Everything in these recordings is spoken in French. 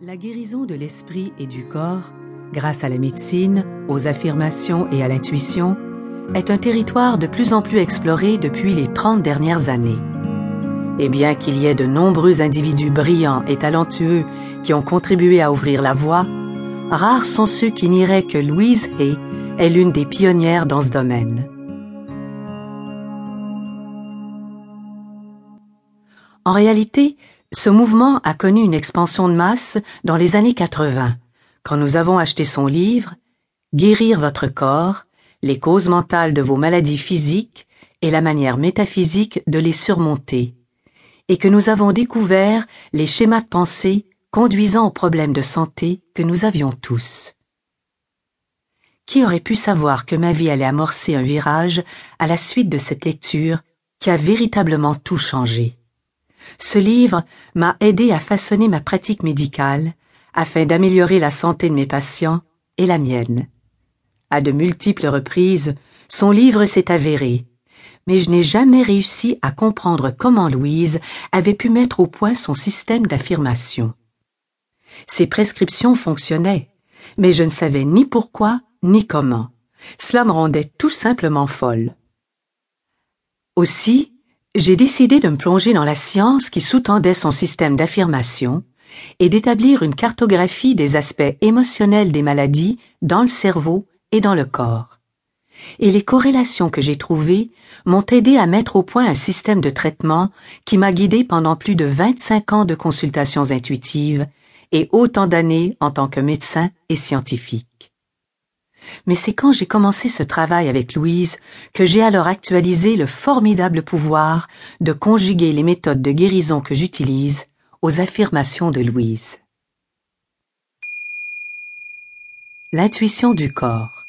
La guérison de l'esprit et du corps, grâce à la médecine, aux affirmations et à l'intuition, est un territoire de plus en plus exploré depuis les 30 dernières années. Et bien qu'il y ait de nombreux individus brillants et talentueux qui ont contribué à ouvrir la voie, rares sont ceux qui nieraient que Louise Hay est l'une des pionnières dans ce domaine. En réalité, ce mouvement a connu une expansion de masse dans les années 80, quand nous avons acheté son livre Guérir votre corps, les causes mentales de vos maladies physiques et la manière métaphysique de les surmonter, et que nous avons découvert les schémas de pensée conduisant aux problèmes de santé que nous avions tous. Qui aurait pu savoir que ma vie allait amorcer un virage à la suite de cette lecture qui a véritablement tout changé? Ce livre m'a aidé à façonner ma pratique médicale afin d'améliorer la santé de mes patients et la mienne. À de multiples reprises, son livre s'est avéré, mais je n'ai jamais réussi à comprendre comment Louise avait pu mettre au point son système d'affirmation. Ses prescriptions fonctionnaient, mais je ne savais ni pourquoi ni comment. Cela me rendait tout simplement folle. Aussi, j'ai décidé de me plonger dans la science qui sous-tendait son système d'affirmation et d'établir une cartographie des aspects émotionnels des maladies dans le cerveau et dans le corps. Et les corrélations que j'ai trouvées m'ont aidé à mettre au point un système de traitement qui m'a guidé pendant plus de 25 ans de consultations intuitives et autant d'années en tant que médecin et scientifique. Mais c'est quand j'ai commencé ce travail avec Louise que j'ai alors actualisé le formidable pouvoir de conjuguer les méthodes de guérison que j'utilise aux affirmations de Louise. L'intuition du corps.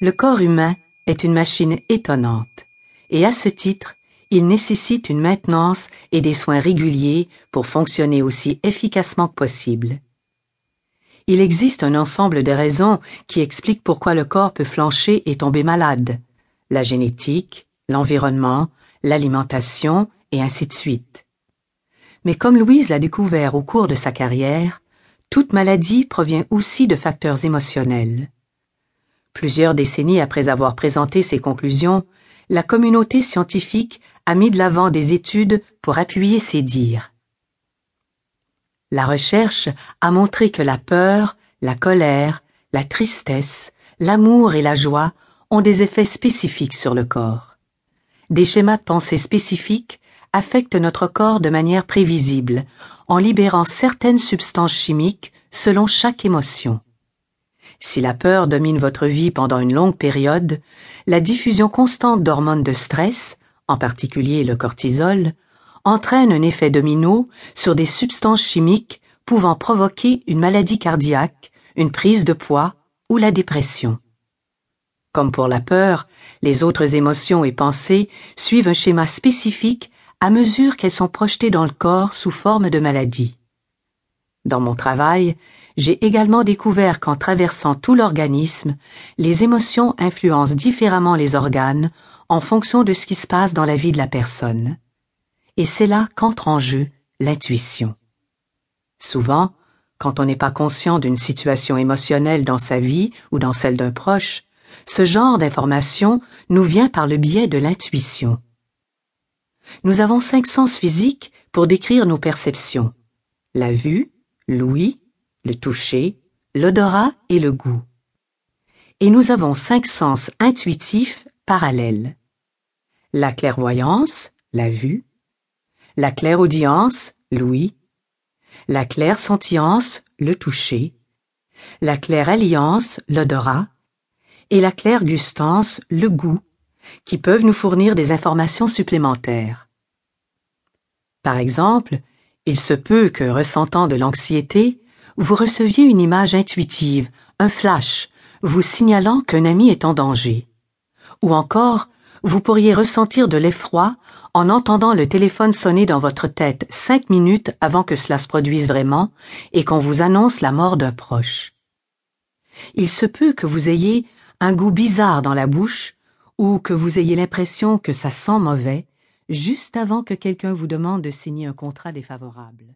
Le corps humain est une machine étonnante, et à ce titre, il nécessite une maintenance et des soins réguliers pour fonctionner aussi efficacement que possible. Il existe un ensemble de raisons qui expliquent pourquoi le corps peut flancher et tomber malade. La génétique, l'environnement, l'alimentation, et ainsi de suite. Mais comme Louise l'a découvert au cours de sa carrière, toute maladie provient aussi de facteurs émotionnels. Plusieurs décennies après avoir présenté ses conclusions, la communauté scientifique a mis de l'avant des études pour appuyer ses dires. La recherche a montré que la peur, la colère, la tristesse, l'amour et la joie ont des effets spécifiques sur le corps. Des schémas de pensée spécifiques affectent notre corps de manière prévisible, en libérant certaines substances chimiques selon chaque émotion. Si la peur domine votre vie pendant une longue période, la diffusion constante d'hormones de stress, en particulier le cortisol, entraîne un effet domino sur des substances chimiques pouvant provoquer une maladie cardiaque, une prise de poids ou la dépression. Comme pour la peur, les autres émotions et pensées suivent un schéma spécifique à mesure qu'elles sont projetées dans le corps sous forme de maladie. Dans mon travail, j'ai également découvert qu'en traversant tout l'organisme, les émotions influencent différemment les organes en fonction de ce qui se passe dans la vie de la personne et c'est là qu'entre en jeu l'intuition. Souvent, quand on n'est pas conscient d'une situation émotionnelle dans sa vie ou dans celle d'un proche, ce genre d'information nous vient par le biais de l'intuition. Nous avons cinq sens physiques pour décrire nos perceptions. La vue, l'ouïe, le toucher, l'odorat et le goût. Et nous avons cinq sens intuitifs parallèles. La clairvoyance, la vue, la claire-audience, l'ouïe, la claire-sentience, le toucher, la claire-alliance, l'odorat, et la claire-gustance, le goût, qui peuvent nous fournir des informations supplémentaires. Par exemple, il se peut que, ressentant de l'anxiété, vous receviez une image intuitive, un flash, vous signalant qu'un ami est en danger. Ou encore, vous pourriez ressentir de l'effroi en entendant le téléphone sonner dans votre tête cinq minutes avant que cela se produise vraiment et qu'on vous annonce la mort d'un proche. Il se peut que vous ayez un goût bizarre dans la bouche ou que vous ayez l'impression que ça sent mauvais juste avant que quelqu'un vous demande de signer un contrat défavorable.